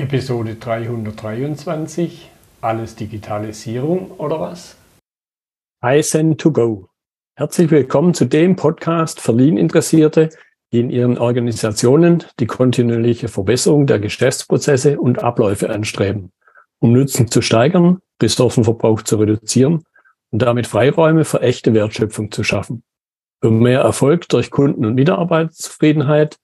Episode 323. Alles Digitalisierung oder was? Kaizen to go. Herzlich willkommen zu dem Podcast für Lean-Interessierte, die in ihren Organisationen die kontinuierliche Verbesserung der Geschäftsprozesse und Abläufe anstreben, um Nutzen zu steigern, Ressourcenverbrauch zu reduzieren und damit Freiräume für echte Wertschöpfung zu schaffen. Für mehr Erfolg durch Kunden- und Mitarbeiterzufriedenheit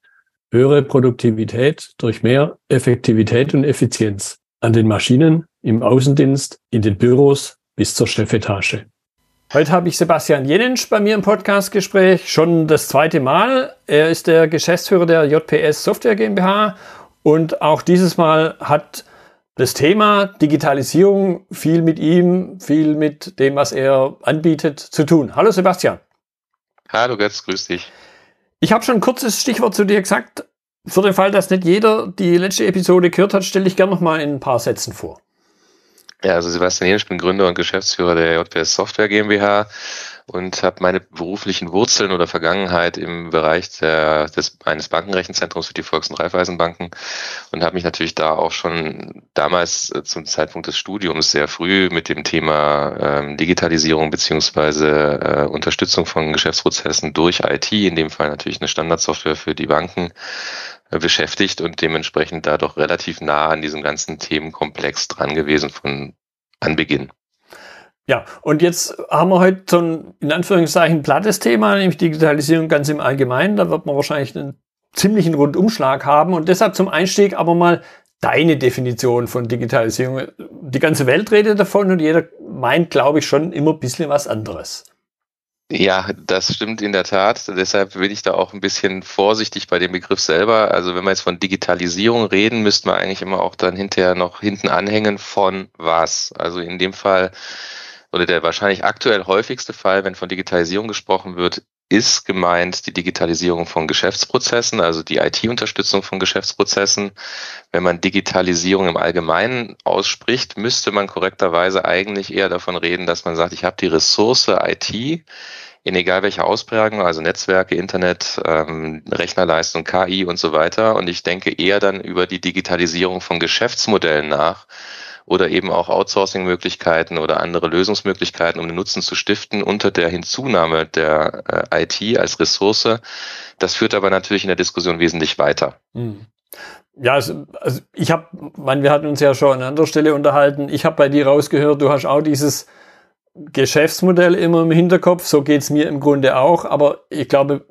höhere Produktivität durch mehr Effektivität und Effizienz an den Maschinen, im Außendienst, in den Büros bis zur Chefetage. Heute habe ich Sebastian Jenensch bei mir im Podcastgespräch, schon das zweite Mal. Er ist der Geschäftsführer der JPS Software GmbH und auch dieses Mal hat das Thema Digitalisierung viel mit ihm, viel mit dem, was er anbietet, zu tun. Hallo Sebastian. Hallo Götz, grüß dich. Ich habe schon ein kurzes Stichwort zu dir gesagt. Für den Fall, dass nicht jeder die letzte Episode gehört hat, stelle ich gerne noch mal in ein paar Sätzen vor. Ja, also Sebastian Jenisch, ich bin Gründer und Geschäftsführer der JPS Software GmbH und habe meine beruflichen Wurzeln oder Vergangenheit im Bereich der, des, eines Bankenrechenzentrums für die Volks- und Raiffeisenbanken und habe mich natürlich da auch schon damals äh, zum Zeitpunkt des Studiums sehr früh mit dem Thema ähm, Digitalisierung beziehungsweise äh, Unterstützung von Geschäftsprozessen durch IT, in dem Fall natürlich eine Standardsoftware für die Banken, äh, beschäftigt und dementsprechend da doch relativ nah an diesem ganzen Themenkomplex dran gewesen von Anbeginn. Ja, und jetzt haben wir heute so ein, in Anführungszeichen, plattes Thema, nämlich Digitalisierung ganz im Allgemeinen. Da wird man wahrscheinlich einen ziemlichen Rundumschlag haben. Und deshalb zum Einstieg aber mal deine Definition von Digitalisierung. Die ganze Welt redet davon und jeder meint, glaube ich, schon immer ein bisschen was anderes. Ja, das stimmt in der Tat. Deshalb bin ich da auch ein bisschen vorsichtig bei dem Begriff selber. Also wenn wir jetzt von Digitalisierung reden, müssten wir eigentlich immer auch dann hinterher noch hinten anhängen von was. Also in dem Fall oder der wahrscheinlich aktuell häufigste Fall, wenn von Digitalisierung gesprochen wird, ist gemeint die Digitalisierung von Geschäftsprozessen, also die IT-Unterstützung von Geschäftsprozessen. Wenn man Digitalisierung im Allgemeinen ausspricht, müsste man korrekterweise eigentlich eher davon reden, dass man sagt, ich habe die Ressource IT in egal welcher Ausprägung, also Netzwerke, Internet, ähm, Rechnerleistung, KI und so weiter. Und ich denke eher dann über die Digitalisierung von Geschäftsmodellen nach oder eben auch Outsourcing-Möglichkeiten oder andere Lösungsmöglichkeiten, um den Nutzen zu stiften unter der Hinzunahme der äh, IT als Ressource. Das führt aber natürlich in der Diskussion wesentlich weiter. Hm. Ja, also, also ich habe, wir hatten uns ja schon an anderer Stelle unterhalten. Ich habe bei dir rausgehört, du hast auch dieses Geschäftsmodell immer im Hinterkopf. So geht's mir im Grunde auch. Aber ich glaube,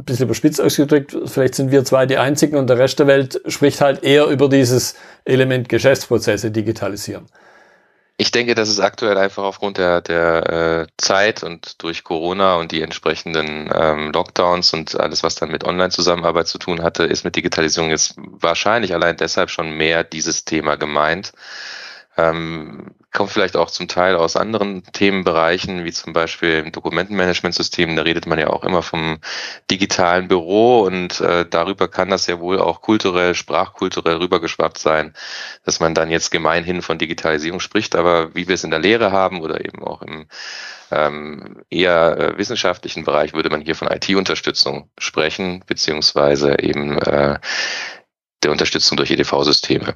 ein bisschen überspitzt ausgedrückt, vielleicht sind wir zwei die einzigen und der Rest der Welt spricht halt eher über dieses Element Geschäftsprozesse digitalisieren. Ich denke, dass es aktuell einfach aufgrund der, der äh, Zeit und durch Corona und die entsprechenden ähm, Lockdowns und alles, was dann mit Online-Zusammenarbeit zu tun hatte, ist mit Digitalisierung jetzt wahrscheinlich allein deshalb schon mehr dieses Thema gemeint. Ähm, kommt vielleicht auch zum Teil aus anderen Themenbereichen, wie zum Beispiel im Dokumentenmanagementsystem. Da redet man ja auch immer vom digitalen Büro und äh, darüber kann das ja wohl auch kulturell, sprachkulturell rübergeschwappt sein, dass man dann jetzt gemeinhin von Digitalisierung spricht. Aber wie wir es in der Lehre haben oder eben auch im ähm, eher äh, wissenschaftlichen Bereich würde man hier von IT-Unterstützung sprechen, beziehungsweise eben äh, der Unterstützung durch EDV-Systeme.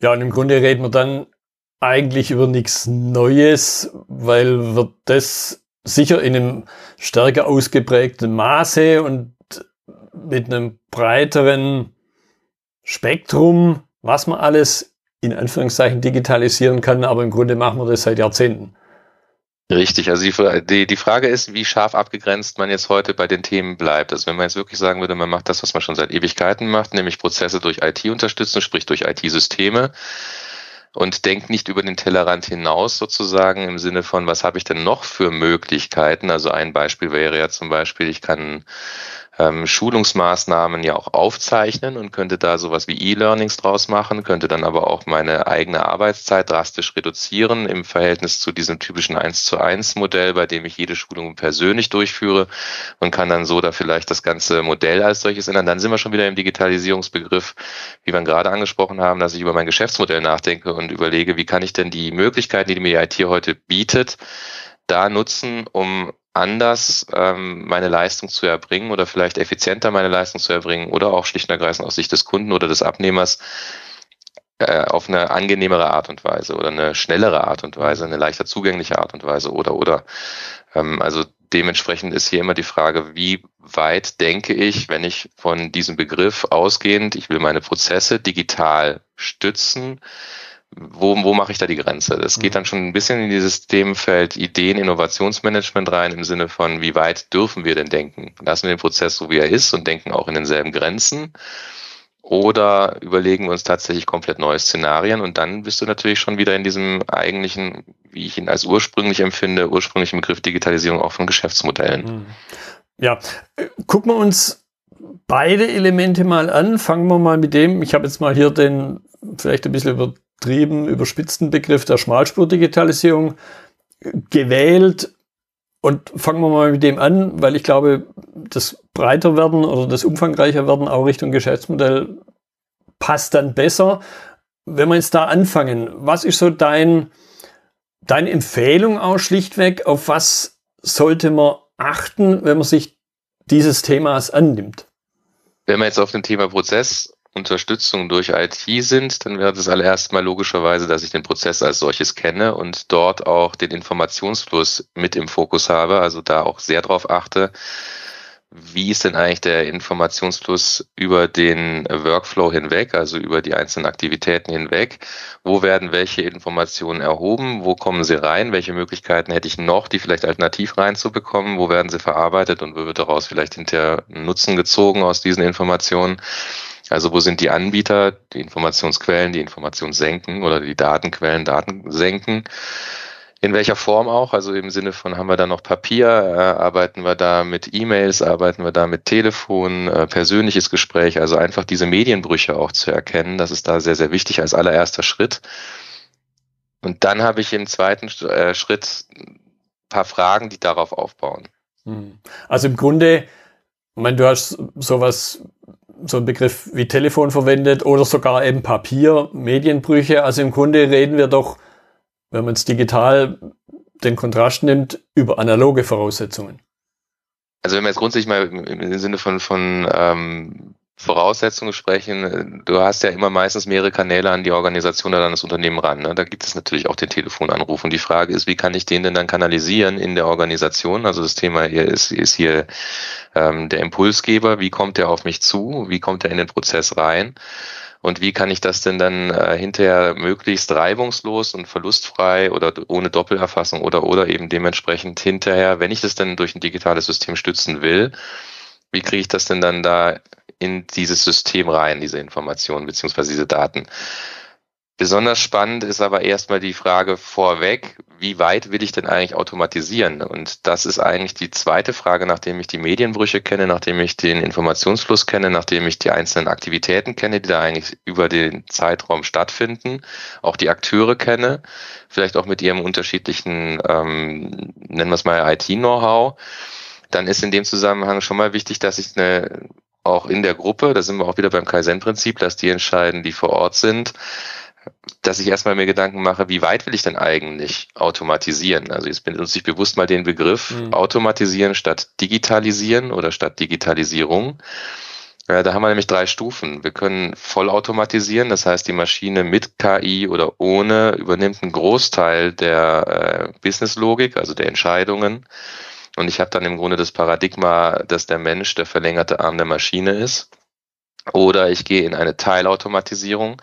Ja, und im Grunde reden wir dann eigentlich über nichts Neues, weil wird das sicher in einem stärker ausgeprägten Maße und mit einem breiteren Spektrum, was man alles in Anführungszeichen digitalisieren kann, aber im Grunde machen wir das seit Jahrzehnten. Richtig, also die, die, die Frage ist, wie scharf abgegrenzt man jetzt heute bei den Themen bleibt. Also wenn man jetzt wirklich sagen würde, man macht das, was man schon seit Ewigkeiten macht, nämlich Prozesse durch IT unterstützen, sprich durch IT-Systeme, und denkt nicht über den Tellerrand hinaus sozusagen im Sinne von, was habe ich denn noch für Möglichkeiten? Also ein Beispiel wäre ja zum Beispiel, ich kann ähm, Schulungsmaßnahmen ja auch aufzeichnen und könnte da sowas wie E-Learnings draus machen, könnte dann aber auch meine eigene Arbeitszeit drastisch reduzieren im Verhältnis zu diesem typischen 1 zu 1 Modell, bei dem ich jede Schulung persönlich durchführe und kann dann so da vielleicht das ganze Modell als solches ändern. Dann sind wir schon wieder im Digitalisierungsbegriff, wie wir gerade angesprochen haben, dass ich über mein Geschäftsmodell nachdenke und überlege, wie kann ich denn die Möglichkeiten, die mir die IT heute bietet, da nutzen, um anders ähm, meine Leistung zu erbringen oder vielleicht effizienter meine Leistung zu erbringen oder auch schlicht und ergreifend aus Sicht des Kunden oder des Abnehmers äh, auf eine angenehmere Art und Weise oder eine schnellere Art und Weise, eine leichter zugängliche Art und Weise oder oder. Ähm, also dementsprechend ist hier immer die Frage, wie weit denke ich, wenn ich von diesem Begriff ausgehend, ich will meine Prozesse digital stützen, wo, wo mache ich da die Grenze? Das geht mhm. dann schon ein bisschen in dieses Themenfeld Ideen, Innovationsmanagement rein, im Sinne von, wie weit dürfen wir denn denken? Lassen wir den Prozess so, wie er ist und denken auch in denselben Grenzen? Oder überlegen wir uns tatsächlich komplett neue Szenarien und dann bist du natürlich schon wieder in diesem eigentlichen, wie ich ihn als ursprünglich empfinde, ursprünglichen Begriff Digitalisierung auch von Geschäftsmodellen. Mhm. Ja, gucken wir uns beide Elemente mal an. Fangen wir mal mit dem, ich habe jetzt mal hier den vielleicht ein bisschen übertrieben, überspitzten Begriff der Schmalspurdigitalisierung gewählt. Und fangen wir mal mit dem an, weil ich glaube, das breiter werden oder das umfangreicher werden auch Richtung Geschäftsmodell passt dann besser. Wenn wir jetzt da anfangen, was ist so dein, deine Empfehlung auch schlichtweg, auf was sollte man achten, wenn man sich dieses Themas annimmt? Wenn wir jetzt auf dem Thema Prozess Unterstützung durch IT sind, dann wäre das allererst mal logischerweise, dass ich den Prozess als solches kenne und dort auch den Informationsfluss mit im Fokus habe, also da auch sehr drauf achte, wie ist denn eigentlich der Informationsfluss über den Workflow hinweg, also über die einzelnen Aktivitäten hinweg? Wo werden welche Informationen erhoben? Wo kommen sie rein? Welche Möglichkeiten hätte ich noch, die vielleicht alternativ reinzubekommen? Wo werden sie verarbeitet und wo wird daraus vielleicht hinterher Nutzen gezogen aus diesen Informationen? Also wo sind die Anbieter, die Informationsquellen, die Informationssenken oder die Datenquellen, Datensenken? In welcher Form auch? Also im Sinne von, haben wir da noch Papier, äh, arbeiten wir da mit E-Mails, arbeiten wir da mit Telefon, äh, persönliches Gespräch, also einfach diese Medienbrüche auch zu erkennen, das ist da sehr, sehr wichtig als allererster Schritt. Und dann habe ich im zweiten äh, Schritt ein paar Fragen, die darauf aufbauen. Hm. Also im Grunde, ich meine, du hast sowas, so einen Begriff wie Telefon verwendet oder sogar eben Papier, Medienbrüche. Also im Grunde reden wir doch wenn man es digital den Kontrast nimmt, über analoge Voraussetzungen? Also wenn wir jetzt grundsätzlich mal im Sinne von, von ähm, Voraussetzungen sprechen, du hast ja immer meistens mehrere Kanäle an die Organisation oder an das Unternehmen ran. Ne? Da gibt es natürlich auch den Telefonanruf. Und die Frage ist, wie kann ich den denn dann kanalisieren in der Organisation? Also das Thema hier ist, ist hier ähm, der Impulsgeber, wie kommt der auf mich zu, wie kommt er in den Prozess rein? Und wie kann ich das denn dann äh, hinterher möglichst reibungslos und verlustfrei oder ohne Doppelerfassung oder oder eben dementsprechend hinterher, wenn ich das denn durch ein digitales System stützen will, wie kriege ich das denn dann da in dieses System rein, diese Informationen beziehungsweise diese Daten? Besonders spannend ist aber erstmal die Frage vorweg, wie weit will ich denn eigentlich automatisieren? Und das ist eigentlich die zweite Frage, nachdem ich die Medienbrüche kenne, nachdem ich den Informationsfluss kenne, nachdem ich die einzelnen Aktivitäten kenne, die da eigentlich über den Zeitraum stattfinden, auch die Akteure kenne, vielleicht auch mit ihrem unterschiedlichen, ähm, nennen wir es mal IT-Know-how, dann ist in dem Zusammenhang schon mal wichtig, dass ich eine auch in der Gruppe, da sind wir auch wieder beim Kaizen-Prinzip, dass die entscheiden, die vor Ort sind, dass ich erstmal mir Gedanken mache, wie weit will ich denn eigentlich automatisieren? Also jetzt benutze ich bewusst mal den Begriff mhm. automatisieren statt digitalisieren oder statt Digitalisierung. Äh, da haben wir nämlich drei Stufen. Wir können vollautomatisieren, das heißt, die Maschine mit KI oder ohne übernimmt einen Großteil der äh, Businesslogik, also der Entscheidungen. Und ich habe dann im Grunde das Paradigma, dass der Mensch der verlängerte Arm der Maschine ist. Oder ich gehe in eine Teilautomatisierung.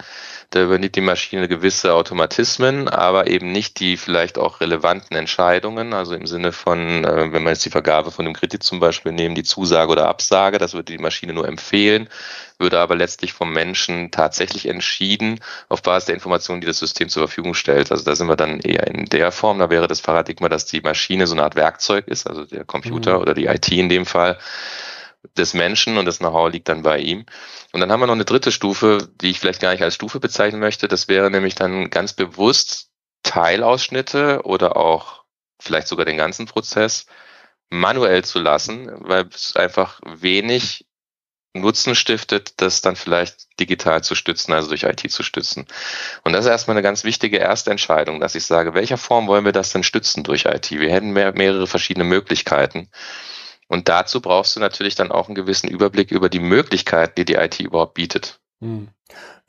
Da übernimmt die Maschine gewisse Automatismen, aber eben nicht die vielleicht auch relevanten Entscheidungen. Also im Sinne von, äh, wenn wir jetzt die Vergabe von einem Kredit zum Beispiel nehmen, die Zusage oder Absage, das würde die Maschine nur empfehlen, würde aber letztlich vom Menschen tatsächlich entschieden auf Basis der Informationen, die das System zur Verfügung stellt. Also da sind wir dann eher in der Form. Da wäre das Paradigma, dass die Maschine so eine Art Werkzeug ist, also der Computer mhm. oder die IT in dem Fall des Menschen und das Know-how liegt dann bei ihm. Und dann haben wir noch eine dritte Stufe, die ich vielleicht gar nicht als Stufe bezeichnen möchte. Das wäre nämlich dann ganz bewusst Teilausschnitte oder auch vielleicht sogar den ganzen Prozess manuell zu lassen, weil es einfach wenig Nutzen stiftet, das dann vielleicht digital zu stützen, also durch IT zu stützen. Und das ist erstmal eine ganz wichtige erste Entscheidung, dass ich sage, welcher Form wollen wir das denn stützen durch IT? Wir hätten mehr, mehrere verschiedene Möglichkeiten. Und dazu brauchst du natürlich dann auch einen gewissen Überblick über die Möglichkeiten, die die IT überhaupt bietet. Hm.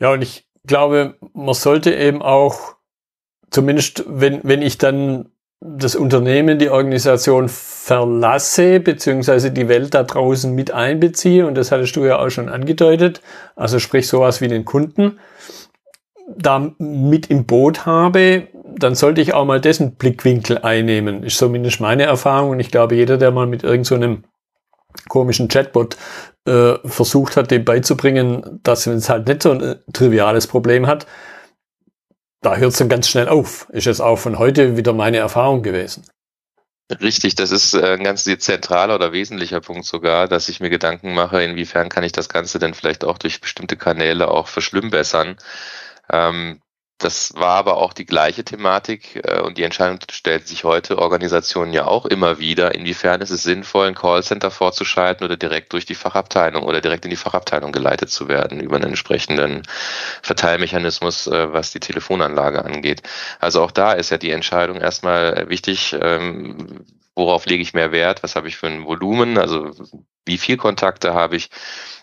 Ja, und ich glaube, man sollte eben auch, zumindest wenn, wenn ich dann das Unternehmen, die Organisation verlasse, beziehungsweise die Welt da draußen mit einbeziehe, und das hattest du ja auch schon angedeutet, also sprich sowas wie den Kunden, da mit im Boot habe, dann sollte ich auch mal dessen Blickwinkel einnehmen. Ist zumindest meine Erfahrung und ich glaube, jeder, der mal mit irgendeinem so komischen Chatbot äh, versucht hat, dem beizubringen, dass wenn es halt nicht so ein triviales Problem hat, da hört es dann ganz schnell auf. Ist jetzt auch von heute wieder meine Erfahrung gewesen. Richtig, das ist äh, ein ganz zentraler oder wesentlicher Punkt sogar, dass ich mir Gedanken mache, inwiefern kann ich das Ganze denn vielleicht auch durch bestimmte Kanäle auch verschlimmbessern. Ähm, das war aber auch die gleiche Thematik äh, und die Entscheidung stellt sich heute Organisationen ja auch immer wieder, inwiefern ist es sinnvoll, ein Callcenter vorzuschalten oder direkt durch die Fachabteilung oder direkt in die Fachabteilung geleitet zu werden über einen entsprechenden Verteilmechanismus, äh, was die Telefonanlage angeht. Also auch da ist ja die Entscheidung erstmal wichtig, ähm, worauf lege ich mehr Wert, was habe ich für ein Volumen, also wie viel Kontakte habe ich.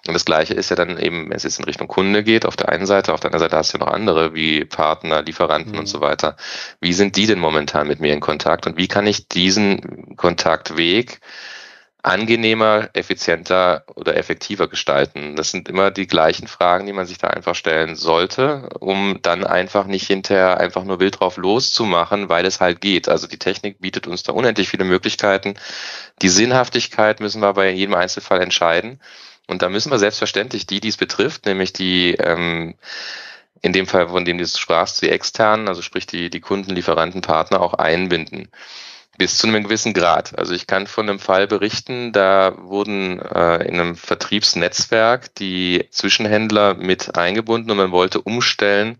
Und das Gleiche ist ja dann eben, wenn es jetzt in Richtung Kunde geht, auf der einen Seite, auf der anderen Seite hast du ja noch andere wie Partner, Lieferanten mhm. und so weiter. Wie sind die denn momentan mit mir in Kontakt und wie kann ich diesen Kontaktweg angenehmer, effizienter oder effektiver gestalten? Das sind immer die gleichen Fragen, die man sich da einfach stellen sollte, um dann einfach nicht hinterher einfach nur wild drauf loszumachen, weil es halt geht. Also die Technik bietet uns da unendlich viele Möglichkeiten. Die Sinnhaftigkeit müssen wir bei jedem Einzelfall entscheiden. Und da müssen wir selbstverständlich die, die es betrifft, nämlich die ähm, in dem Fall, von dem du sprachst, die externen, also sprich die, die Kunden, Lieferanten, Partner auch einbinden bis zu einem gewissen Grad. Also ich kann von einem Fall berichten, da wurden äh, in einem Vertriebsnetzwerk die Zwischenhändler mit eingebunden und man wollte umstellen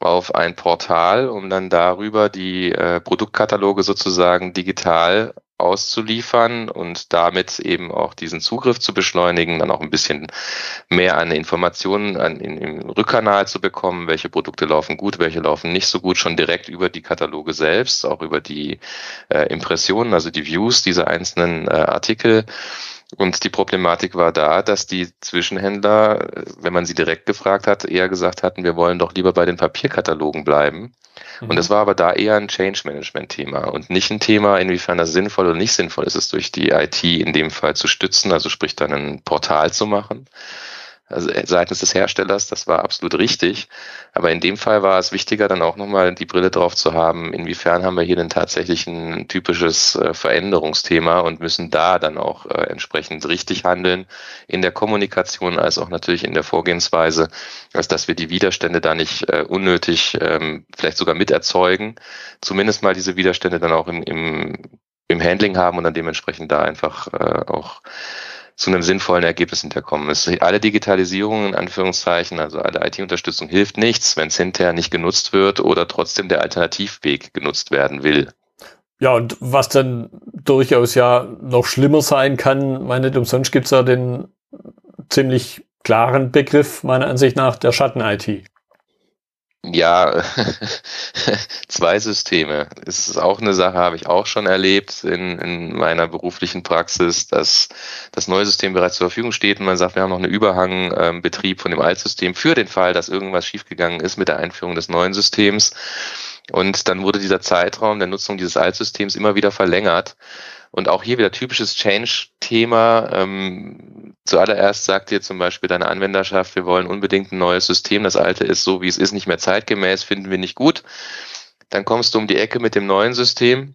auf ein Portal, um dann darüber die äh, Produktkataloge sozusagen digital auszuliefern und damit eben auch diesen Zugriff zu beschleunigen, dann auch ein bisschen mehr an Informationen an, in, im Rückkanal zu bekommen, welche Produkte laufen gut, welche laufen nicht so gut, schon direkt über die Kataloge selbst, auch über die äh, Impressionen, also die Views dieser einzelnen äh, Artikel. Und die Problematik war da, dass die Zwischenhändler, wenn man sie direkt gefragt hat, eher gesagt hatten, wir wollen doch lieber bei den Papierkatalogen bleiben. Mhm. Und es war aber da eher ein Change-Management-Thema und nicht ein Thema, inwiefern das sinnvoll oder nicht sinnvoll ist, es durch die IT in dem Fall zu stützen, also sprich dann ein Portal zu machen also äh, seitens des Herstellers, das war absolut richtig. Aber in dem Fall war es wichtiger, dann auch nochmal die Brille drauf zu haben, inwiefern haben wir hier denn tatsächlich ein typisches äh, Veränderungsthema und müssen da dann auch äh, entsprechend richtig handeln in der Kommunikation als auch natürlich in der Vorgehensweise, als dass wir die Widerstände da nicht unnötig ähm, vielleicht sogar miterzeugen, zumindest mal diese Widerstände dann auch im, im, im Handling haben und dann dementsprechend da einfach auch zu einem sinnvollen Ergebnis hinterkommen. Es, alle Digitalisierung in Anführungszeichen, also alle IT-Unterstützung hilft nichts, wenn es hinterher nicht genutzt wird oder trotzdem der Alternativweg genutzt werden will. Ja, und was dann durchaus ja noch schlimmer sein kann, meine nicht umsonst gibt es ja den ziemlich klaren Begriff meiner Ansicht nach der Schatten-IT. Ja, zwei Systeme. Es ist auch eine Sache, habe ich auch schon erlebt in, in meiner beruflichen Praxis, dass das neue System bereits zur Verfügung steht und man sagt, wir haben noch einen Überhangbetrieb von dem Altsystem für den Fall, dass irgendwas schiefgegangen ist mit der Einführung des neuen Systems. Und dann wurde dieser Zeitraum der Nutzung dieses Altsystems immer wieder verlängert. Und auch hier wieder typisches Change-Thema. Ähm, zuallererst sagt dir zum Beispiel deine Anwenderschaft, wir wollen unbedingt ein neues System. Das alte ist so, wie es ist, nicht mehr zeitgemäß, finden wir nicht gut. Dann kommst du um die Ecke mit dem neuen System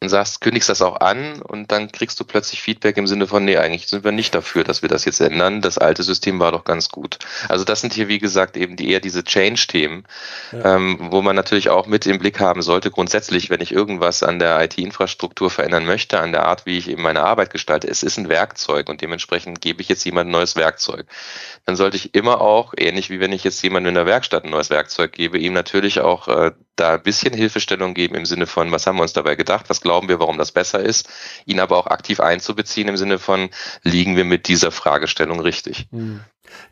und sagst, kündigst das auch an und dann kriegst du plötzlich Feedback im Sinne von, nee, eigentlich sind wir nicht dafür, dass wir das jetzt ändern. Das alte System war doch ganz gut. Also das sind hier, wie gesagt, eben die eher diese Change-Themen, ja. ähm, wo man natürlich auch mit im Blick haben sollte, grundsätzlich, wenn ich irgendwas an der IT-Infrastruktur verändern möchte, an der Art, wie ich eben meine Arbeit gestalte. Es ist ein Werkzeug und dementsprechend gebe ich jetzt jemandem ein neues Werkzeug. Dann sollte ich immer auch, ähnlich wie wenn ich jetzt jemandem in der Werkstatt ein neues Werkzeug gebe, ihm natürlich auch äh, da ein bisschen Hilfestellung geben im Sinne von, was haben wir uns dabei gedacht, was glauben wir, warum das besser ist, ihn aber auch aktiv einzubeziehen im Sinne von, liegen wir mit dieser Fragestellung richtig? Hm.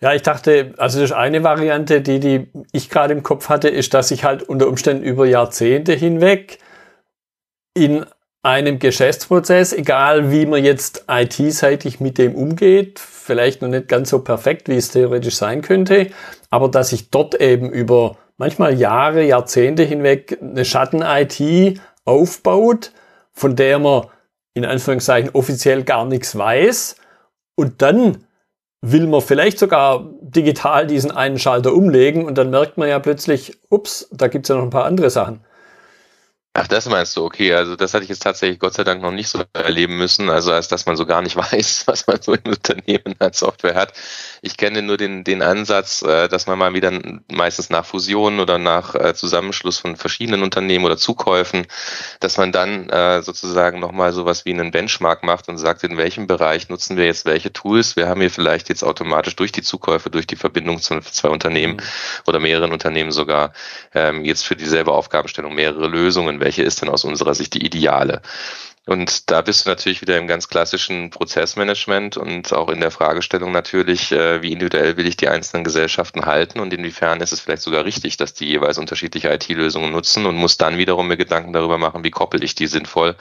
Ja, ich dachte, also das ist eine Variante, die, die ich gerade im Kopf hatte, ist, dass ich halt unter Umständen über Jahrzehnte hinweg in einem Geschäftsprozess, egal wie man jetzt IT-seitig mit dem umgeht, vielleicht noch nicht ganz so perfekt, wie es theoretisch sein könnte, aber dass sich dort eben über manchmal Jahre, Jahrzehnte hinweg eine Schatten-IT aufbaut, von der man in Anführungszeichen offiziell gar nichts weiß und dann will man vielleicht sogar digital diesen einen Schalter umlegen und dann merkt man ja plötzlich, ups, da gibt's ja noch ein paar andere Sachen. Ach, das meinst du, okay. Also das hatte ich jetzt tatsächlich Gott sei Dank noch nicht so erleben müssen, also als dass man so gar nicht weiß, was man so im Unternehmen an Software hat. Ich kenne nur den, den Ansatz, äh, dass man mal wieder meistens nach Fusionen oder nach äh, Zusammenschluss von verschiedenen Unternehmen oder Zukäufen, dass man dann äh, sozusagen nochmal sowas wie einen Benchmark macht und sagt, in welchem Bereich nutzen wir jetzt welche Tools. Wir haben hier vielleicht jetzt automatisch durch die Zukäufe, durch die Verbindung zu zwei Unternehmen mhm. oder mehreren Unternehmen sogar ähm, jetzt für dieselbe Aufgabenstellung mehrere Lösungen welche ist denn aus unserer Sicht die ideale? Und da bist du natürlich wieder im ganz klassischen Prozessmanagement und auch in der Fragestellung natürlich, äh, wie individuell will ich die einzelnen Gesellschaften halten und inwiefern ist es vielleicht sogar richtig, dass die jeweils unterschiedliche IT-Lösungen nutzen und muss dann wiederum mir Gedanken darüber machen, wie koppel ich die sinnvoll,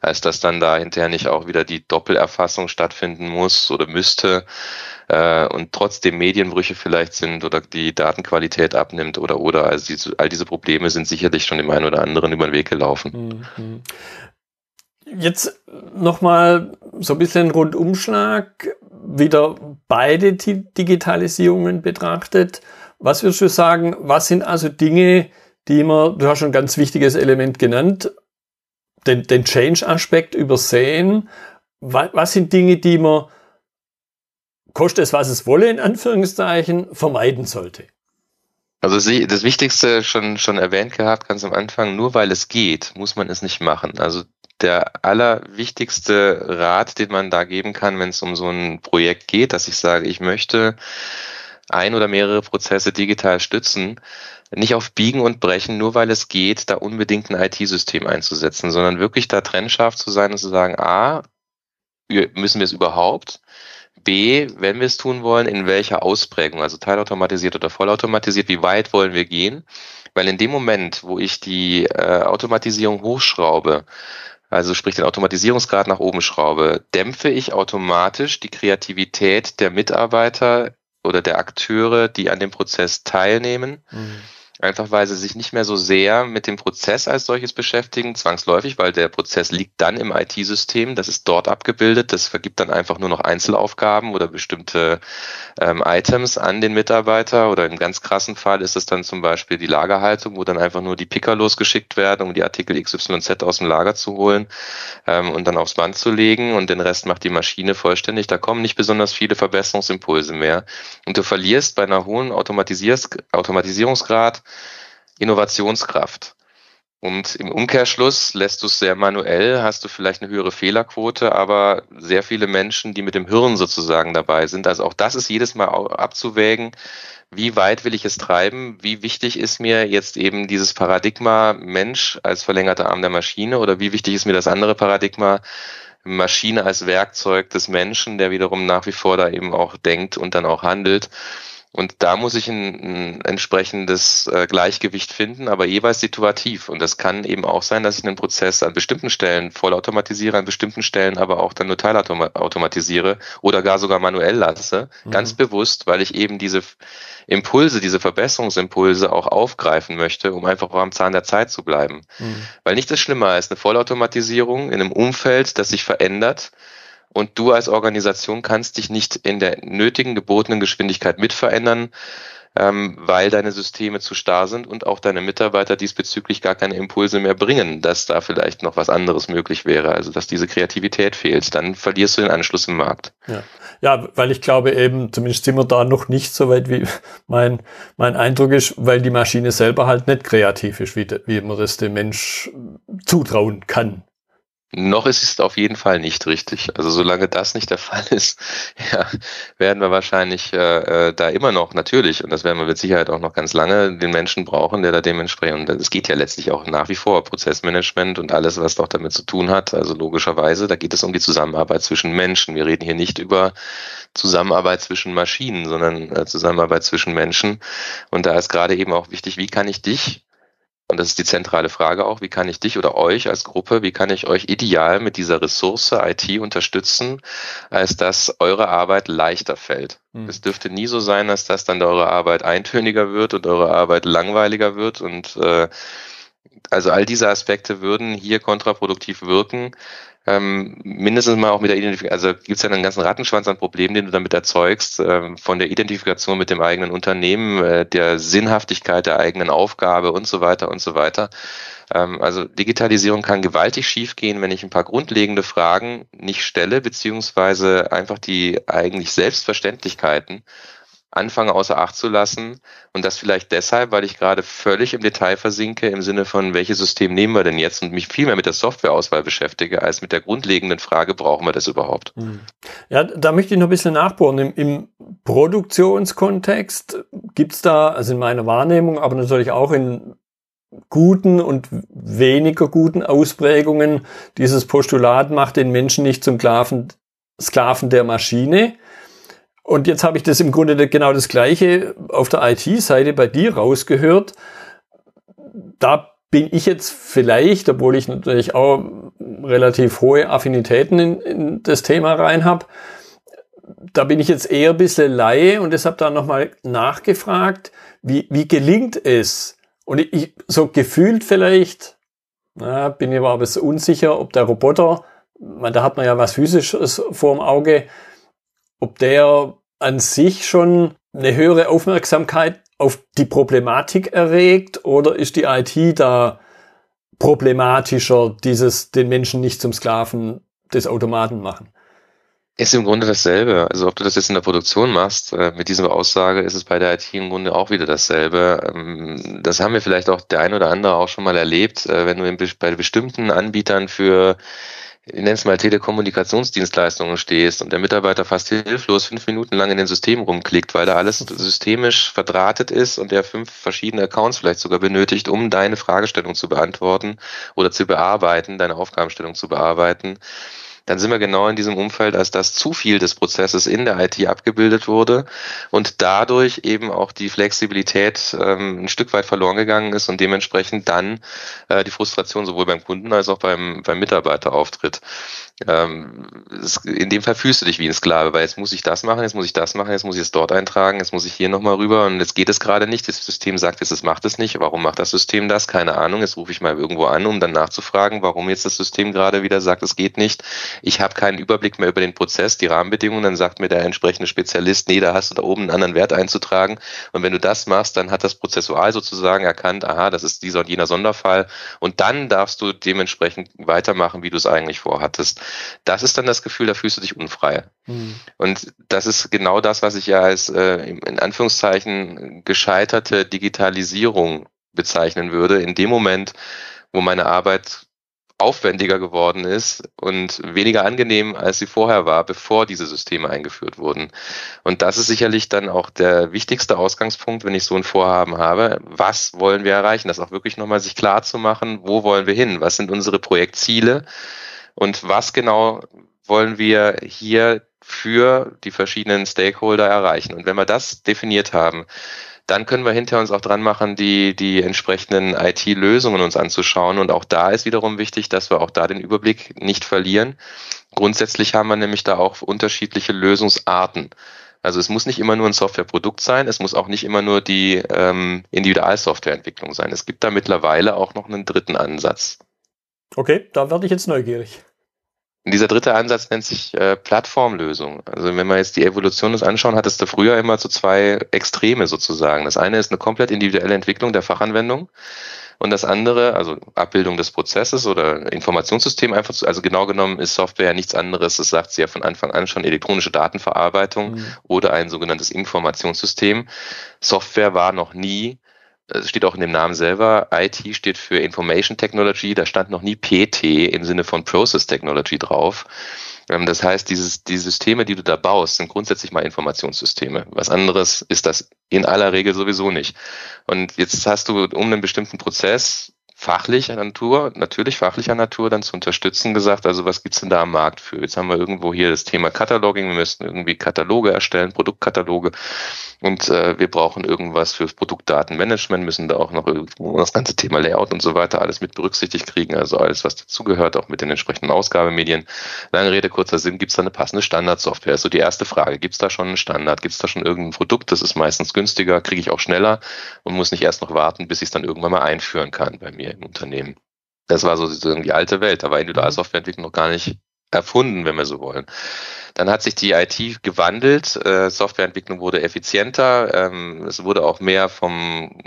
als dass dann da hinterher nicht auch wieder die Doppelerfassung stattfinden muss oder müsste äh, und trotzdem Medienbrüche vielleicht sind oder die Datenqualität abnimmt oder oder also all diese Probleme sind sicherlich schon dem einen oder anderen über den Weg gelaufen. Jetzt nochmal so ein bisschen Rundumschlag, wieder beide Digitalisierungen betrachtet. Was würdest du sagen, was sind also Dinge, die man, du hast schon ein ganz wichtiges Element genannt, den, den Change-Aspekt übersehen. Was, was sind Dinge, die man koste es, was es wolle, in Anführungszeichen, vermeiden sollte. Also das Wichtigste schon, schon erwähnt gehabt, ganz am Anfang, nur weil es geht, muss man es nicht machen. Also der allerwichtigste Rat, den man da geben kann, wenn es um so ein Projekt geht, dass ich sage, ich möchte ein oder mehrere Prozesse digital stützen, nicht auf Biegen und Brechen, nur weil es geht, da unbedingt ein IT-System einzusetzen, sondern wirklich da trennscharf zu sein und zu sagen, a, müssen wir es überhaupt? B, wenn wir es tun wollen, in welcher Ausprägung, also teilautomatisiert oder vollautomatisiert, wie weit wollen wir gehen? Weil in dem Moment, wo ich die äh, Automatisierung hochschraube, also sprich den Automatisierungsgrad nach oben schraube, dämpfe ich automatisch die Kreativität der Mitarbeiter oder der Akteure, die an dem Prozess teilnehmen. Mhm einfach weil sie sich nicht mehr so sehr mit dem Prozess als solches beschäftigen, zwangsläufig, weil der Prozess liegt dann im IT-System, das ist dort abgebildet, das vergibt dann einfach nur noch Einzelaufgaben oder bestimmte ähm, Items an den Mitarbeiter oder im ganz krassen Fall ist es dann zum Beispiel die Lagerhaltung, wo dann einfach nur die Picker losgeschickt werden, um die Artikel XYZ aus dem Lager zu holen ähm, und dann aufs Band zu legen und den Rest macht die Maschine vollständig. Da kommen nicht besonders viele Verbesserungsimpulse mehr und du verlierst bei einer hohen Automatisierungs Automatisierungsgrad Innovationskraft. Und im Umkehrschluss lässt du es sehr manuell, hast du vielleicht eine höhere Fehlerquote, aber sehr viele Menschen, die mit dem Hirn sozusagen dabei sind. Also auch das ist jedes Mal abzuwägen, wie weit will ich es treiben? Wie wichtig ist mir jetzt eben dieses Paradigma Mensch als verlängerter Arm der Maschine oder wie wichtig ist mir das andere Paradigma Maschine als Werkzeug des Menschen, der wiederum nach wie vor da eben auch denkt und dann auch handelt? Und da muss ich ein, ein entsprechendes äh, Gleichgewicht finden, aber jeweils situativ. Und das kann eben auch sein, dass ich einen Prozess an bestimmten Stellen vollautomatisiere, an bestimmten Stellen aber auch dann nur teilautomatisiere oder gar sogar manuell lasse. Mhm. Ganz bewusst, weil ich eben diese Impulse, diese Verbesserungsimpulse auch aufgreifen möchte, um einfach auch am Zahn der Zeit zu bleiben. Mhm. Weil nichts ist schlimmer als eine Vollautomatisierung in einem Umfeld, das sich verändert und du als Organisation kannst dich nicht in der nötigen gebotenen Geschwindigkeit mitverändern, ähm, weil deine Systeme zu starr sind und auch deine Mitarbeiter diesbezüglich gar keine Impulse mehr bringen, dass da vielleicht noch was anderes möglich wäre, also dass diese Kreativität fehlt. Dann verlierst du den Anschluss im Markt. Ja, ja weil ich glaube eben, zumindest sind wir da noch nicht so weit, wie mein, mein Eindruck ist, weil die Maschine selber halt nicht kreativ ist, wie, wie man das dem Mensch zutrauen kann. Noch ist es auf jeden Fall nicht richtig. Also solange das nicht der Fall ist, ja, werden wir wahrscheinlich äh, äh, da immer noch natürlich, und das werden wir mit Sicherheit auch noch ganz lange, den Menschen brauchen, der da dementsprechend, es geht ja letztlich auch nach wie vor Prozessmanagement und alles, was doch damit zu tun hat. Also logischerweise, da geht es um die Zusammenarbeit zwischen Menschen. Wir reden hier nicht über Zusammenarbeit zwischen Maschinen, sondern äh, Zusammenarbeit zwischen Menschen. Und da ist gerade eben auch wichtig, wie kann ich dich und das ist die zentrale Frage auch, wie kann ich dich oder euch als Gruppe, wie kann ich euch ideal mit dieser Ressource IT unterstützen, als dass eure Arbeit leichter fällt. Mhm. Es dürfte nie so sein, dass das dann eure Arbeit eintöniger wird und eure Arbeit langweiliger wird und äh, also all diese Aspekte würden hier kontraproduktiv wirken, ähm, mindestens mal auch mit der Identifikation, also gibt es ja einen ganzen Rattenschwanz an Problemen, den du damit erzeugst, ähm, von der Identifikation mit dem eigenen Unternehmen, äh, der Sinnhaftigkeit der eigenen Aufgabe und so weiter und so weiter. Ähm, also Digitalisierung kann gewaltig schiefgehen, wenn ich ein paar grundlegende Fragen nicht stelle, beziehungsweise einfach die eigentlich Selbstverständlichkeiten anfange außer Acht zu lassen. Und das vielleicht deshalb, weil ich gerade völlig im Detail versinke im Sinne von, welches System nehmen wir denn jetzt und mich viel mehr mit der Softwareauswahl beschäftige, als mit der grundlegenden Frage, brauchen wir das überhaupt? Hm. Ja, da möchte ich noch ein bisschen nachbohren. Im, im Produktionskontext gibt es da, also in meiner Wahrnehmung, aber natürlich auch in guten und weniger guten Ausprägungen dieses Postulat macht den Menschen nicht zum Sklaven, Sklaven der Maschine. Und jetzt habe ich das im Grunde genau das Gleiche auf der IT-Seite bei dir rausgehört. Da bin ich jetzt vielleicht, obwohl ich natürlich auch relativ hohe Affinitäten in, in das Thema rein habe, da bin ich jetzt eher ein bisschen Laie und deshalb da nochmal nachgefragt, wie, wie gelingt es? Und ich, so gefühlt vielleicht, na, bin ich aber ein bisschen unsicher, ob der Roboter, man, da hat man ja was Physisches vor dem Auge, ob der an sich schon eine höhere Aufmerksamkeit auf die Problematik erregt oder ist die IT da problematischer, dieses den Menschen nicht zum Sklaven des Automaten machen? Ist im Grunde dasselbe. Also ob du das jetzt in der Produktion machst, äh, mit dieser Aussage ist es bei der IT im Grunde auch wieder dasselbe. Ähm, das haben wir vielleicht auch der ein oder andere auch schon mal erlebt, äh, wenn du bei bestimmten Anbietern für ich nenne es mal Telekommunikationsdienstleistungen stehst und der Mitarbeiter fast hilflos fünf Minuten lang in den Systemen rumklickt, weil da alles systemisch verdrahtet ist und der fünf verschiedene Accounts vielleicht sogar benötigt, um deine Fragestellung zu beantworten oder zu bearbeiten, deine Aufgabenstellung zu bearbeiten dann sind wir genau in diesem Umfeld, als dass zu viel des Prozesses in der IT abgebildet wurde und dadurch eben auch die Flexibilität ähm, ein Stück weit verloren gegangen ist und dementsprechend dann äh, die Frustration sowohl beim Kunden als auch beim, beim Mitarbeiter auftritt. Ähm, es, in dem Fall fühlst du dich wie ein Sklave, weil jetzt muss ich das machen, jetzt muss ich das machen, jetzt muss ich es dort eintragen, jetzt muss ich hier nochmal rüber und jetzt geht es gerade nicht. Das System sagt jetzt, es macht es nicht. Warum macht das System das? Keine Ahnung. Jetzt rufe ich mal irgendwo an, um dann nachzufragen, warum jetzt das System gerade wieder sagt, es geht nicht. Ich habe keinen Überblick mehr über den Prozess, die Rahmenbedingungen. Dann sagt mir der entsprechende Spezialist, nee, da hast du da oben einen anderen Wert einzutragen. Und wenn du das machst, dann hat das prozessual sozusagen erkannt, aha, das ist dieser und jener Sonderfall. Und dann darfst du dementsprechend weitermachen, wie du es eigentlich vorhattest. Das ist dann das Gefühl, da fühlst du dich unfrei. Mhm. Und das ist genau das, was ich ja als äh, in Anführungszeichen gescheiterte Digitalisierung bezeichnen würde. In dem Moment, wo meine Arbeit aufwendiger geworden ist und weniger angenehm, als sie vorher war, bevor diese Systeme eingeführt wurden. Und das ist sicherlich dann auch der wichtigste Ausgangspunkt, wenn ich so ein Vorhaben habe. Was wollen wir erreichen? Das auch wirklich nochmal sich klar zu machen, wo wollen wir hin? Was sind unsere Projektziele? Und was genau wollen wir hier für die verschiedenen Stakeholder erreichen? Und wenn wir das definiert haben, dann können wir hinter uns auch dran machen, die, die entsprechenden IT-Lösungen uns anzuschauen. Und auch da ist wiederum wichtig, dass wir auch da den Überblick nicht verlieren. Grundsätzlich haben wir nämlich da auch unterschiedliche Lösungsarten. Also es muss nicht immer nur ein Softwareprodukt sein, es muss auch nicht immer nur die ähm, Individualsoftwareentwicklung sein. Es gibt da mittlerweile auch noch einen dritten Ansatz. Okay, da werde ich jetzt neugierig. Dieser dritte Ansatz nennt sich äh, Plattformlösung. Also wenn wir jetzt die Evolution uns anschauen, hat es da früher immer so zwei Extreme sozusagen. Das eine ist eine komplett individuelle Entwicklung der Fachanwendung und das andere, also Abbildung des Prozesses oder Informationssystem einfach zu, also genau genommen ist Software ja nichts anderes, das sagt sie ja von Anfang an schon, elektronische Datenverarbeitung mhm. oder ein sogenanntes Informationssystem. Software war noch nie es steht auch in dem Namen selber, IT steht für Information Technology, da stand noch nie PT im Sinne von Process Technology drauf. Ähm, das heißt, dieses, die Systeme, die du da baust, sind grundsätzlich mal Informationssysteme. Was anderes ist das in aller Regel sowieso nicht. Und jetzt hast du um einen bestimmten Prozess fachlicher Natur, natürlich fachlicher Natur dann zu unterstützen, gesagt, also was gibt's denn da am Markt für? Jetzt haben wir irgendwo hier das Thema Cataloging, wir müssen irgendwie Kataloge erstellen, Produktkataloge und äh, wir brauchen irgendwas fürs Produktdatenmanagement, müssen da auch noch das ganze Thema Layout und so weiter alles mit berücksichtigt kriegen, also alles, was dazugehört, auch mit den entsprechenden Ausgabemedien. Lange Rede, kurzer Sinn, gibt's da eine passende Standardsoftware? Ist so die erste Frage. Gibt's da schon einen Standard? Gibt's da schon irgendein Produkt? Das ist meistens günstiger, kriege ich auch schneller und muss nicht erst noch warten, bis ich es dann irgendwann mal einführen kann bei mir im Unternehmen. Das war so die alte Welt. Da war Individualsoftwareentwicklung noch gar nicht erfunden, wenn wir so wollen. Dann hat sich die IT gewandelt, äh, Softwareentwicklung wurde effizienter, ähm, es wurde auch mehr vom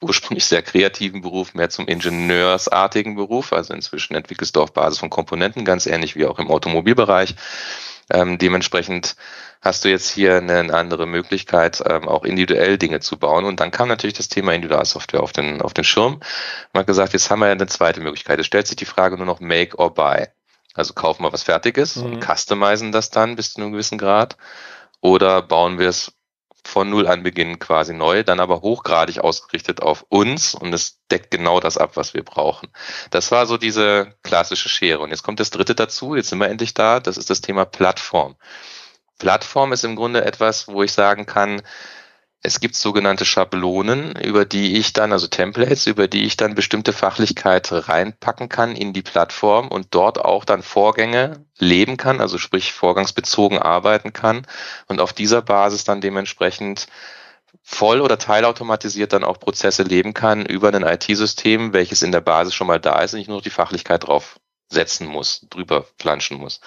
ursprünglich sehr kreativen Beruf mehr zum ingenieursartigen Beruf. Also inzwischen entwickelst du auf Basis von Komponenten, ganz ähnlich wie auch im Automobilbereich. Ähm, dementsprechend hast du jetzt hier eine andere Möglichkeit, ähm, auch individuell Dinge zu bauen. Und dann kam natürlich das Thema Individualsoftware auf den, auf den Schirm. Man hat gesagt, jetzt haben wir ja eine zweite Möglichkeit. Es stellt sich die Frage nur noch Make or Buy. Also kaufen wir was Fertiges mhm. und customizen das dann bis zu einem gewissen Grad. Oder bauen wir es von Null an beginnen quasi neu, dann aber hochgradig ausgerichtet auf uns und es deckt genau das ab, was wir brauchen. Das war so diese klassische Schere. Und jetzt kommt das dritte dazu, jetzt sind wir endlich da, das ist das Thema Plattform. Plattform ist im Grunde etwas, wo ich sagen kann, es gibt sogenannte Schablonen, über die ich dann, also Templates, über die ich dann bestimmte Fachlichkeit reinpacken kann in die Plattform und dort auch dann Vorgänge leben kann, also sprich vorgangsbezogen arbeiten kann und auf dieser Basis dann dementsprechend voll oder teilautomatisiert dann auch Prozesse leben kann über ein IT-System, welches in der Basis schon mal da ist und ich nur noch die Fachlichkeit drauf setzen muss, drüber planschen muss.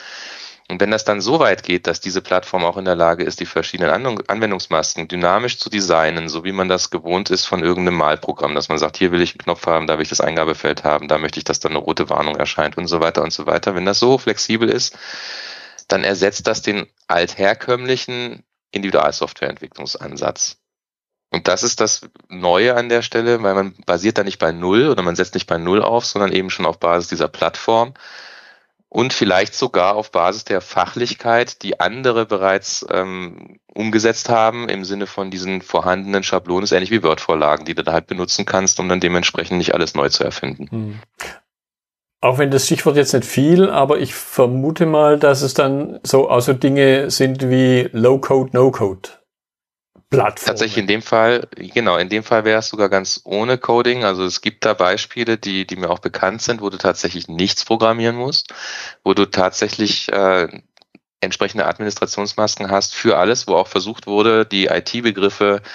Und wenn das dann so weit geht, dass diese Plattform auch in der Lage ist, die verschiedenen Anwendungsmasken dynamisch zu designen, so wie man das gewohnt ist von irgendeinem Malprogramm, dass man sagt, hier will ich einen Knopf haben, da will ich das Eingabefeld haben, da möchte ich, dass dann eine rote Warnung erscheint und so weiter und so weiter. Wenn das so flexibel ist, dann ersetzt das den altherkömmlichen Individualsoftwareentwicklungsansatz. Und das ist das Neue an der Stelle, weil man basiert da nicht bei Null oder man setzt nicht bei Null auf, sondern eben schon auf Basis dieser Plattform und vielleicht sogar auf Basis der Fachlichkeit, die andere bereits ähm, umgesetzt haben, im Sinne von diesen vorhandenen Schablonen, ist ähnlich wie Word-Vorlagen, die du da halt benutzen kannst, um dann dementsprechend nicht alles neu zu erfinden. Hm. Auch wenn das Stichwort jetzt nicht viel, aber ich vermute mal, dass es dann so also Dinge sind wie Low-Code, No-Code. Plattform. Tatsächlich in dem Fall, genau, in dem Fall wäre es sogar ganz ohne Coding. Also es gibt da Beispiele, die, die mir auch bekannt sind, wo du tatsächlich nichts programmieren musst, wo du tatsächlich äh, entsprechende Administrationsmasken hast für alles, wo auch versucht wurde, die IT-Begriffe äh,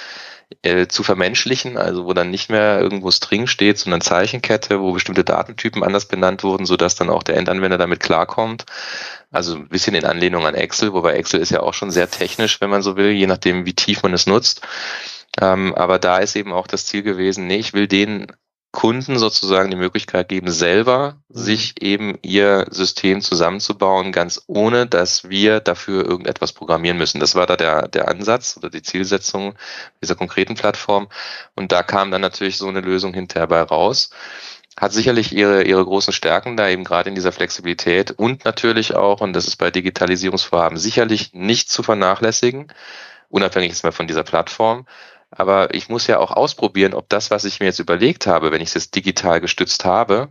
zu vermenschlichen, also wo dann nicht mehr irgendwo String steht, sondern Zeichenkette, wo bestimmte Datentypen anders benannt wurden, sodass dann auch der Endanwender damit klarkommt. Also ein bisschen in Anlehnung an Excel, wobei Excel ist ja auch schon sehr technisch, wenn man so will, je nachdem, wie tief man es nutzt. Ähm, aber da ist eben auch das Ziel gewesen, nee, ich will den Kunden sozusagen die Möglichkeit geben, selber mhm. sich eben ihr System zusammenzubauen, ganz ohne, dass wir dafür irgendetwas programmieren müssen. Das war da der, der Ansatz oder die Zielsetzung dieser konkreten Plattform. Und da kam dann natürlich so eine Lösung hinterher bei raus. Hat sicherlich ihre, ihre großen Stärken da eben gerade in dieser Flexibilität und natürlich auch, und das ist bei Digitalisierungsvorhaben sicherlich nicht zu vernachlässigen, unabhängig jetzt mal von dieser Plattform, aber ich muss ja auch ausprobieren, ob das, was ich mir jetzt überlegt habe, wenn ich es jetzt digital gestützt habe,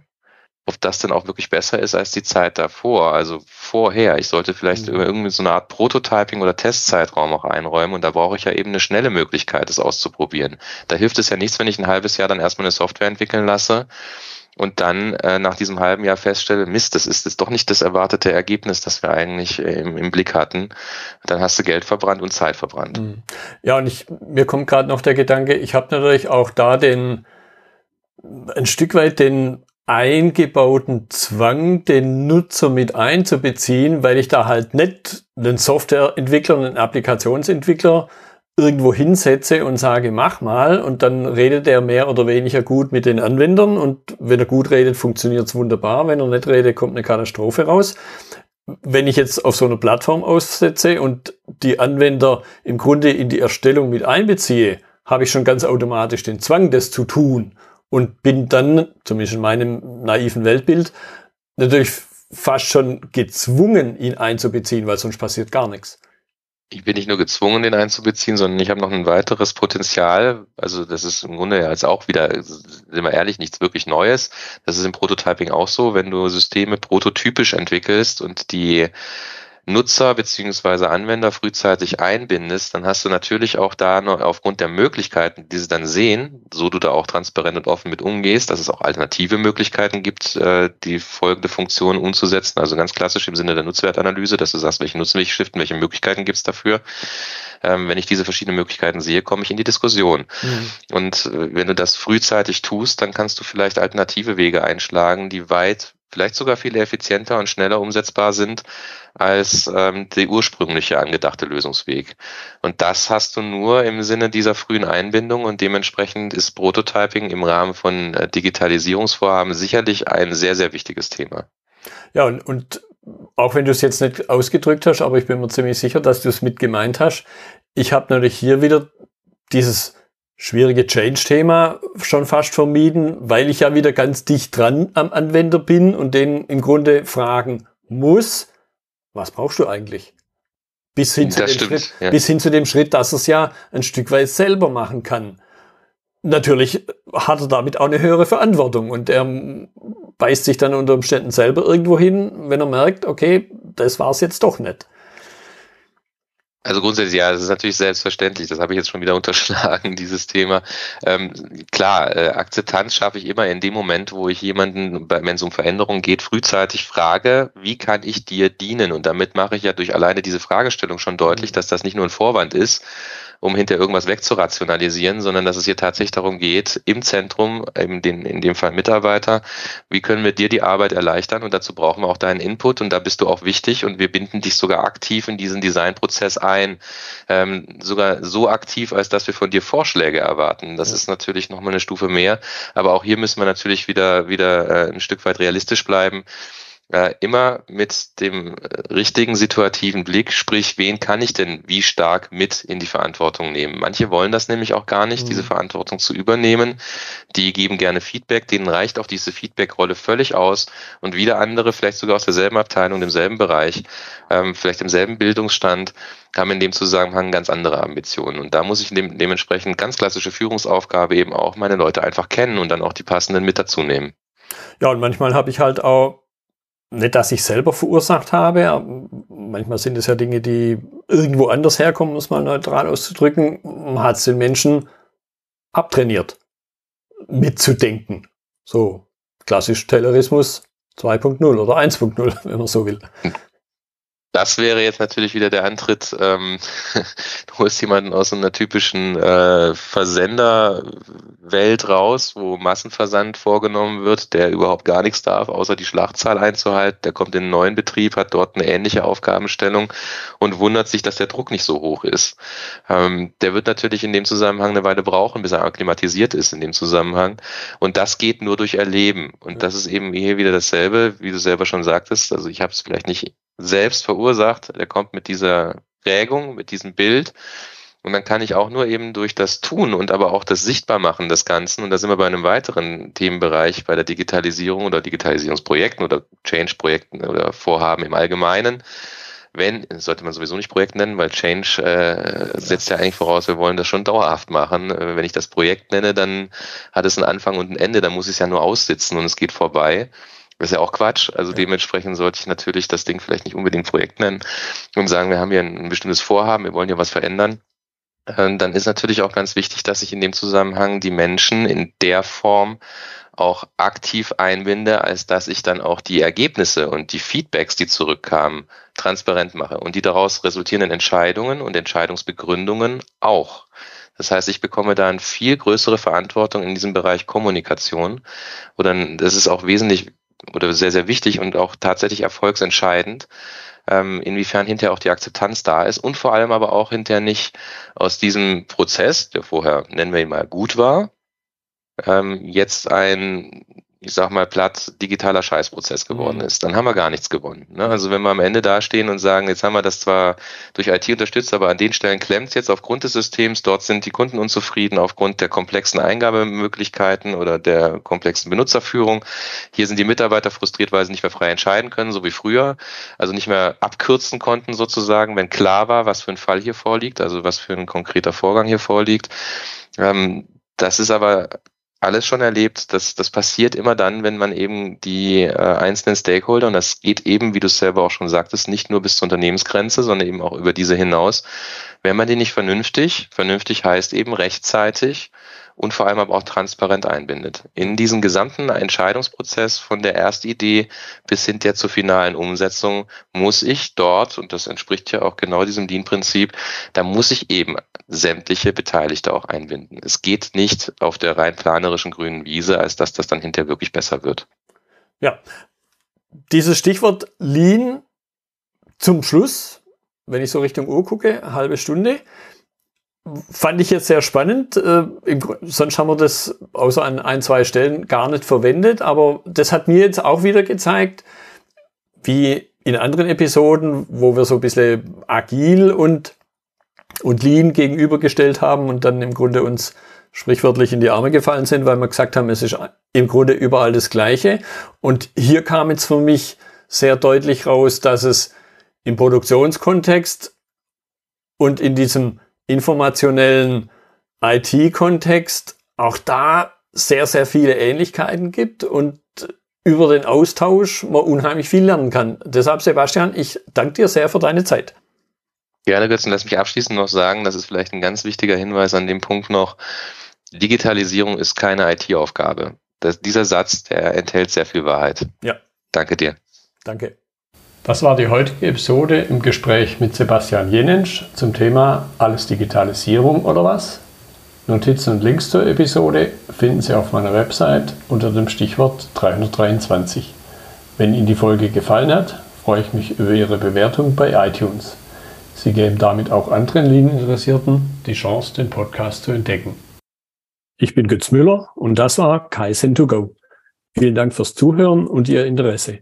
ob das dann auch wirklich besser ist als die Zeit davor, also vorher. Ich sollte vielleicht mhm. irgendwie so eine Art Prototyping oder Testzeitraum auch einräumen und da brauche ich ja eben eine schnelle Möglichkeit, das auszuprobieren. Da hilft es ja nichts, wenn ich ein halbes Jahr dann erstmal eine Software entwickeln lasse und dann äh, nach diesem halben Jahr feststelle, Mist, das ist jetzt doch nicht das erwartete Ergebnis, das wir eigentlich äh, im, im, Blick hatten, dann hast du Geld verbrannt und Zeit verbrannt. Mhm. Ja, und ich, mir kommt gerade noch der Gedanke, ich habe natürlich auch da den ein Stück weit den eingebauten Zwang, den Nutzer mit einzubeziehen, weil ich da halt nicht einen Softwareentwickler, einen Applikationsentwickler irgendwo hinsetze und sage, mach mal, und dann redet er mehr oder weniger gut mit den Anwendern und wenn er gut redet, funktioniert es wunderbar. Wenn er nicht redet, kommt eine Katastrophe raus. Wenn ich jetzt auf so einer Plattform aussetze und die Anwender im Grunde in die Erstellung mit einbeziehe, habe ich schon ganz automatisch den Zwang, das zu tun und bin dann, zumindest in meinem naiven Weltbild, natürlich fast schon gezwungen, ihn einzubeziehen, weil sonst passiert gar nichts. Ich bin nicht nur gezwungen, den einzubeziehen, sondern ich habe noch ein weiteres Potenzial. Also das ist im Grunde jetzt auch wieder, sind wir ehrlich, nichts wirklich Neues. Das ist im Prototyping auch so, wenn du Systeme prototypisch entwickelst und die Nutzer beziehungsweise Anwender frühzeitig einbindest, dann hast du natürlich auch da noch aufgrund der Möglichkeiten, die sie dann sehen, so du da auch transparent und offen mit umgehst, dass es auch alternative Möglichkeiten gibt, äh, die folgende Funktion umzusetzen. Also ganz klassisch im Sinne der Nutzwertanalyse, dass du sagst, welche Nutzen will ich stiften, welche Möglichkeiten gibt es dafür. Ähm, wenn ich diese verschiedenen Möglichkeiten sehe, komme ich in die Diskussion. Mhm. Und äh, wenn du das frühzeitig tust, dann kannst du vielleicht alternative Wege einschlagen, die weit vielleicht sogar viel effizienter und schneller umsetzbar sind als ähm, der ursprüngliche angedachte Lösungsweg. Und das hast du nur im Sinne dieser frühen Einbindung und dementsprechend ist Prototyping im Rahmen von äh, Digitalisierungsvorhaben sicherlich ein sehr, sehr wichtiges Thema. Ja, und, und auch wenn du es jetzt nicht ausgedrückt hast, aber ich bin mir ziemlich sicher, dass du es mit gemeint hast. Ich habe natürlich hier wieder dieses schwierige Change-Thema schon fast vermieden, weil ich ja wieder ganz dicht dran am Anwender bin und den im Grunde fragen muss, was brauchst du eigentlich? Bis hin, zu dem, stimmt, Schritt, ja. bis hin zu dem Schritt, dass er es ja ein Stück weit selber machen kann. Natürlich hat er damit auch eine höhere Verantwortung und er beißt sich dann unter Umständen selber irgendwo hin, wenn er merkt, okay, das war es jetzt doch nicht. Also grundsätzlich, ja, das ist natürlich selbstverständlich. Das habe ich jetzt schon wieder unterschlagen, dieses Thema. Ähm, klar, äh, Akzeptanz schaffe ich immer in dem Moment, wo ich jemanden, wenn es um Veränderungen geht, frühzeitig frage, wie kann ich dir dienen? Und damit mache ich ja durch alleine diese Fragestellung schon deutlich, mhm. dass das nicht nur ein Vorwand ist, um hinter irgendwas wegzurationalisieren, sondern dass es hier tatsächlich darum geht, im Zentrum, in, den, in dem Fall Mitarbeiter, wie können wir dir die Arbeit erleichtern und dazu brauchen wir auch deinen Input und da bist du auch wichtig und wir binden dich sogar aktiv in diesen Designprozess ein, ähm, sogar so aktiv, als dass wir von dir Vorschläge erwarten. Das ja. ist natürlich nochmal eine Stufe mehr, aber auch hier müssen wir natürlich wieder, wieder äh, ein Stück weit realistisch bleiben äh, immer mit dem äh, richtigen situativen Blick, sprich, wen kann ich denn wie stark mit in die Verantwortung nehmen? Manche wollen das nämlich auch gar nicht, mhm. diese Verantwortung zu übernehmen. Die geben gerne Feedback, denen reicht auch diese Feedback-Rolle völlig aus. Und wieder andere, vielleicht sogar aus derselben Abteilung, demselben Bereich, ähm, vielleicht im selben Bildungsstand, haben in dem Zusammenhang ganz andere Ambitionen. Und da muss ich dem, dementsprechend ganz klassische Führungsaufgabe eben auch meine Leute einfach kennen und dann auch die passenden mit dazu nehmen. Ja, und manchmal habe ich halt auch nicht, dass ich selber verursacht habe. Manchmal sind es ja Dinge, die irgendwo anders herkommen, um es mal neutral auszudrücken. Man hat es den Menschen abtrainiert, mitzudenken. So klassisch Taylorismus 2.0 oder 1.0, wenn man so will. Das wäre jetzt natürlich wieder der Antritt, ähm, du holst jemanden aus einer typischen äh, Versenderwelt raus, wo Massenversand vorgenommen wird, der überhaupt gar nichts darf, außer die Schlachtzahl einzuhalten. Der kommt in einen neuen Betrieb, hat dort eine ähnliche Aufgabenstellung und wundert sich, dass der Druck nicht so hoch ist. Ähm, der wird natürlich in dem Zusammenhang eine Weile brauchen, bis er akklimatisiert ist in dem Zusammenhang. Und das geht nur durch Erleben. Und das ist eben hier wieder dasselbe, wie du selber schon sagtest. Also ich habe es vielleicht nicht selbst verursacht. Der kommt mit dieser Prägung, mit diesem Bild. Und dann kann ich auch nur eben durch das Tun und aber auch das Sichtbarmachen des Ganzen, und da sind wir bei einem weiteren Themenbereich, bei der Digitalisierung oder Digitalisierungsprojekten oder Change-Projekten oder Vorhaben im Allgemeinen. Wenn, sollte man sowieso nicht Projekt nennen, weil Change äh, setzt ja eigentlich voraus, wir wollen das schon dauerhaft machen. Äh, wenn ich das Projekt nenne, dann hat es einen Anfang und ein Ende, dann muss ich es ja nur aussitzen und es geht vorbei. Das ist ja auch Quatsch. Also ja. dementsprechend sollte ich natürlich das Ding vielleicht nicht unbedingt Projekt nennen und sagen, wir haben hier ein, ein bestimmtes Vorhaben, wir wollen hier was verändern. Ähm, dann ist natürlich auch ganz wichtig, dass ich in dem Zusammenhang die Menschen in der Form auch aktiv einbinde, als dass ich dann auch die Ergebnisse und die Feedbacks, die zurückkamen, transparent mache und die daraus resultierenden Entscheidungen und Entscheidungsbegründungen auch. Das heißt, ich bekomme da eine viel größere Verantwortung in diesem Bereich Kommunikation. Oder das ist auch wesentlich oder sehr, sehr wichtig und auch tatsächlich erfolgsentscheidend, ähm, inwiefern hinterher auch die Akzeptanz da ist und vor allem aber auch hinterher nicht aus diesem Prozess, der vorher, nennen wir ihn mal, gut war, ähm, jetzt ein ich sag mal platt, digitaler Scheißprozess geworden mhm. ist, dann haben wir gar nichts gewonnen. Ne? Also wenn wir am Ende dastehen und sagen, jetzt haben wir das zwar durch IT unterstützt, aber an den Stellen klemmt es jetzt aufgrund des Systems, dort sind die Kunden unzufrieden aufgrund der komplexen Eingabemöglichkeiten oder der komplexen Benutzerführung. Hier sind die Mitarbeiter frustriert, weil sie nicht mehr frei entscheiden können, so wie früher, also nicht mehr abkürzen konnten sozusagen, wenn klar war, was für ein Fall hier vorliegt, also was für ein konkreter Vorgang hier vorliegt. Ähm, das ist aber alles schon erlebt. Das, das passiert immer dann, wenn man eben die äh, einzelnen Stakeholder, und das geht eben, wie du es selber auch schon sagtest, nicht nur bis zur Unternehmensgrenze, sondern eben auch über diese hinaus. Wenn man die nicht vernünftig, vernünftig heißt eben rechtzeitig und vor allem aber auch transparent einbindet. In diesen gesamten Entscheidungsprozess von der Erstidee bis hin der zur finalen Umsetzung muss ich dort, und das entspricht ja auch genau diesem DIN-Prinzip, da muss ich eben sämtliche Beteiligte auch einbinden. Es geht nicht auf der rein planerischen grünen Wiese, als dass das dann hinterher wirklich besser wird. Ja, dieses Stichwort Lean zum Schluss, wenn ich so Richtung Uhr gucke, halbe Stunde. Fand ich jetzt sehr spannend. Äh, sonst haben wir das außer an ein, zwei Stellen gar nicht verwendet. Aber das hat mir jetzt auch wieder gezeigt, wie in anderen Episoden, wo wir so ein bisschen agil und, und lean gegenübergestellt haben und dann im Grunde uns sprichwörtlich in die Arme gefallen sind, weil wir gesagt haben, es ist im Grunde überall das Gleiche. Und hier kam jetzt für mich sehr deutlich raus, dass es im Produktionskontext und in diesem informationellen IT-Kontext auch da sehr, sehr viele Ähnlichkeiten gibt und über den Austausch man unheimlich viel lernen kann. Deshalb, Sebastian, ich danke dir sehr für deine Zeit. Gerne, Götzen, lass mich abschließend noch sagen, das ist vielleicht ein ganz wichtiger Hinweis an dem Punkt noch. Digitalisierung ist keine IT-Aufgabe. Dieser Satz, der enthält sehr viel Wahrheit. Ja. Danke dir. Danke. Das war die heutige Episode im Gespräch mit Sebastian Jenensch zum Thema Alles Digitalisierung oder was? Notizen und Links zur Episode finden Sie auf meiner Website unter dem Stichwort 323. Wenn Ihnen die Folge gefallen hat, freue ich mich über Ihre Bewertung bei iTunes. Sie geben damit auch anderen Linieninteressierten die Chance, den Podcast zu entdecken. Ich bin Götz Müller und das war Kaizen2Go. Vielen Dank fürs Zuhören und Ihr Interesse.